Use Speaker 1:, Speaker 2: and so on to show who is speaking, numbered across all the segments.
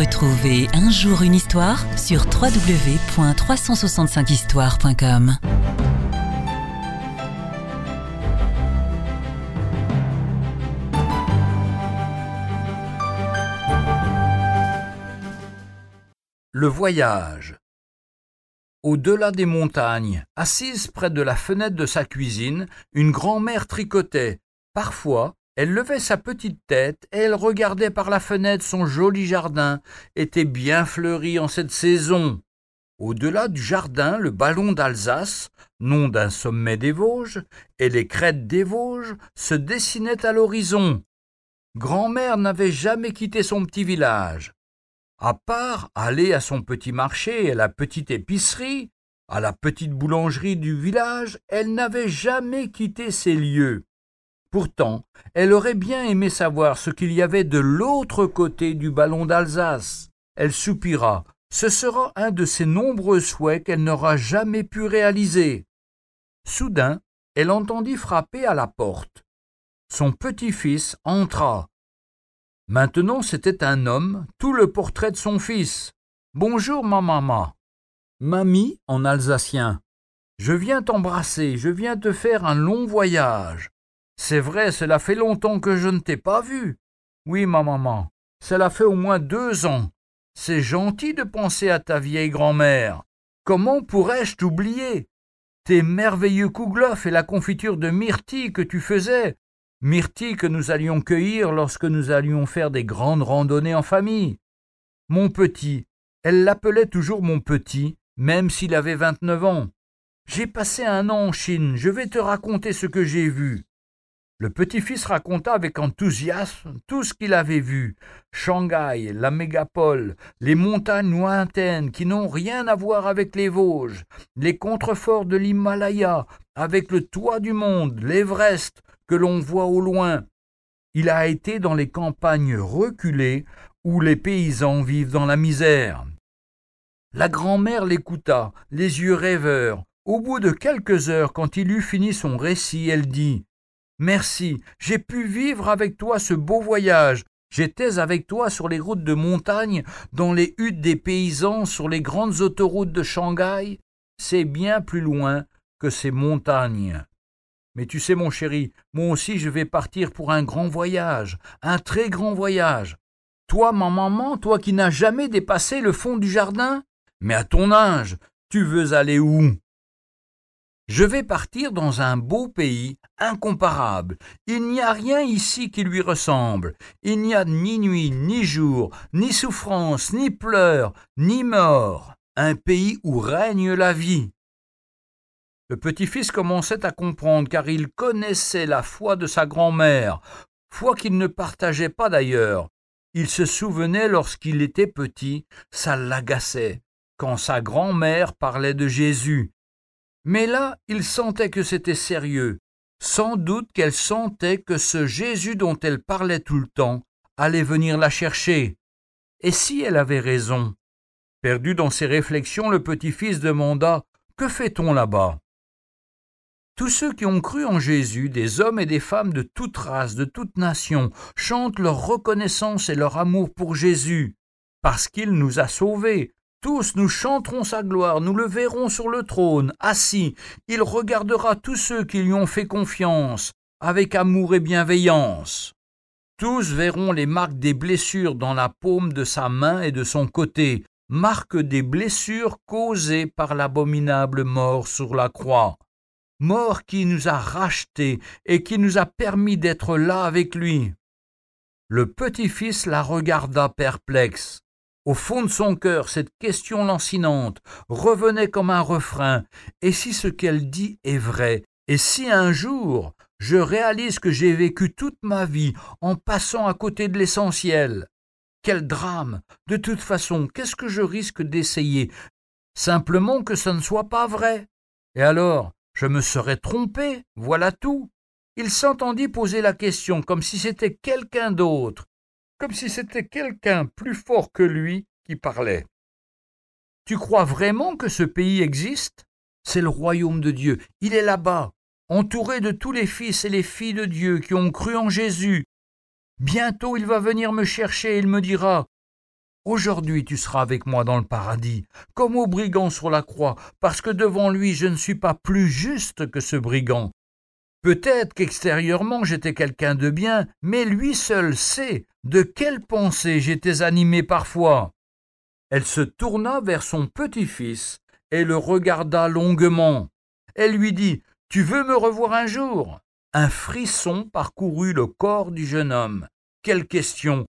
Speaker 1: Retrouvez un jour une histoire sur www.365histoire.com.
Speaker 2: Le voyage. Au-delà des montagnes, assise près de la fenêtre de sa cuisine, une grand-mère tricotait. Parfois, elle levait sa petite tête et elle regardait par la fenêtre son joli jardin, était bien fleuri en cette saison. Au-delà du jardin, le ballon d'Alsace, nom d'un sommet des Vosges, et les crêtes des Vosges se dessinaient à l'horizon. Grand-mère n'avait jamais quitté son petit village. À part aller à son petit marché et à la petite épicerie, à la petite boulangerie du village, elle n'avait jamais quitté ces lieux. Pourtant, elle aurait bien aimé savoir ce qu'il y avait de l'autre côté du ballon d'Alsace. Elle soupira. Ce sera un de ses nombreux souhaits qu'elle n'aura jamais pu réaliser. Soudain, elle entendit frapper à la porte. Son petit-fils entra. Maintenant c'était un homme, tout le portrait de son fils. Bonjour, ma maman. Mamie en alsacien. Je viens t'embrasser, je viens te faire un long voyage. C'est vrai, cela fait longtemps que je ne t'ai pas vu. Oui, ma maman, cela fait au moins deux ans. C'est gentil de penser à ta vieille grand-mère. Comment pourrais-je t'oublier? Tes merveilleux kouglof et la confiture de myrtille que tu faisais, myrtille que nous allions cueillir lorsque nous allions faire des grandes randonnées en famille. Mon petit, elle l'appelait toujours mon petit, même s'il avait vingt-neuf ans. J'ai passé un an en Chine, je vais te raconter ce que j'ai vu. Le petit-fils raconta avec enthousiasme tout ce qu'il avait vu. Shanghai, la mégapole, les montagnes lointaines qui n'ont rien à voir avec les Vosges, les contreforts de l'Himalaya, avec le toit du monde, l'Everest, que l'on voit au loin. Il a été dans les campagnes reculées où les paysans vivent dans la misère. La grand-mère l'écouta, les yeux rêveurs. Au bout de quelques heures, quand il eut fini son récit, elle dit Merci, j'ai pu vivre avec toi ce beau voyage. J'étais avec toi sur les routes de montagne, dans les huttes des paysans, sur les grandes autoroutes de Shanghai. C'est bien plus loin que ces montagnes. Mais tu sais, mon chéri, moi aussi je vais partir pour un grand voyage, un très grand voyage. Toi, ma maman, toi qui n'as jamais dépassé le fond du jardin? Mais à ton âge, tu veux aller où? Je vais partir dans un beau pays, incomparable. Il n'y a rien ici qui lui ressemble. Il n'y a ni nuit, ni jour, ni souffrance, ni pleurs, ni mort. Un pays où règne la vie. Le petit-fils commençait à comprendre, car il connaissait la foi de sa grand-mère, foi qu'il ne partageait pas d'ailleurs. Il se souvenait lorsqu'il était petit, ça l'agaçait, quand sa grand-mère parlait de Jésus. Mais là, il sentait que c'était sérieux. Sans doute qu'elle sentait que ce Jésus dont elle parlait tout le temps allait venir la chercher. Et si elle avait raison? Perdu dans ses réflexions, le petit-fils demanda Que fait-on là-bas? Tous ceux qui ont cru en Jésus, des hommes et des femmes de toute race, de toute nation, chantent leur reconnaissance et leur amour pour Jésus, parce qu'il nous a sauvés. Tous nous chanterons sa gloire, nous le verrons sur le trône, assis. Il regardera tous ceux qui lui ont fait confiance, avec amour et bienveillance. Tous verront les marques des blessures dans la paume de sa main et de son côté, marques des blessures causées par l'abominable mort sur la croix mort qui nous a rachetés et qui nous a permis d'être là avec lui. Le petit-fils la regarda perplexe. Au fond de son cœur, cette question lancinante revenait comme un refrain. Et si ce qu'elle dit est vrai? Et si un jour je réalise que j'ai vécu toute ma vie en passant à côté de l'essentiel? Quel drame De toute façon, qu'est-ce que je risque d'essayer? Simplement que ce ne soit pas vrai. Et alors, je me serais trompé, voilà tout. Il s'entendit poser la question comme si c'était quelqu'un d'autre, comme si c'était quelqu'un plus fort que lui qui parlait. Tu crois vraiment que ce pays existe? C'est le royaume de Dieu. Il est là-bas, entouré de tous les fils et les filles de Dieu qui ont cru en Jésus. Bientôt il va venir me chercher et il me dira Aujourd'hui tu seras avec moi dans le paradis, comme au brigand sur la croix, parce que devant lui je ne suis pas plus juste que ce brigand. Peut-être qu'extérieurement j'étais quelqu'un de bien, mais lui seul sait de quelle pensée j'étais animé parfois. Elle se tourna vers son petit-fils et le regarda longuement. Elle lui dit Tu veux me revoir un jour? Un frisson parcourut le corps du jeune homme. Quelle question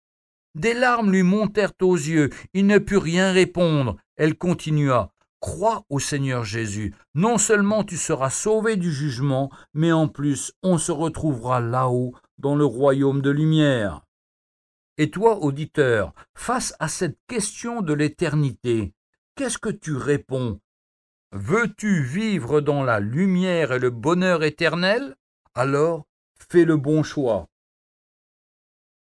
Speaker 2: Des larmes lui montèrent aux yeux. Il ne put rien répondre. Elle continua Crois au Seigneur Jésus. Non seulement tu seras sauvé du jugement, mais en plus on se retrouvera là-haut, dans le royaume de lumière. Et toi, auditeur, face à cette question de l'éternité, qu'est-ce que tu réponds? Veux-tu vivre dans la lumière et le bonheur éternel? Alors fais le bon choix.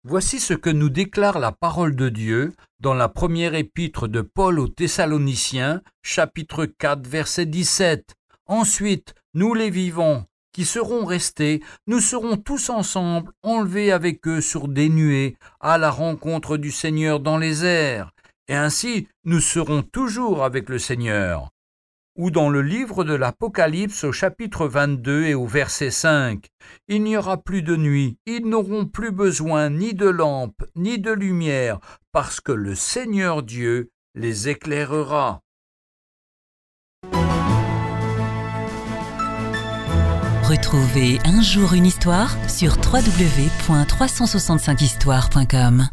Speaker 2: Voici ce que nous déclare la parole de Dieu dans la première épître de Paul aux Thessaloniciens, chapitre 4, verset 17. Ensuite, nous les vivants, qui seront restés, nous serons tous ensemble enlevés avec eux sur des nuées à la rencontre du Seigneur dans les airs, et ainsi nous serons toujours avec le Seigneur ou dans le livre de l'Apocalypse au chapitre 22 et au verset 5. Il n'y aura plus de nuit, ils n'auront plus besoin ni de lampe, ni de lumière, parce que le Seigneur Dieu les éclairera.
Speaker 1: Retrouvez un jour une histoire sur www.365histoire.com.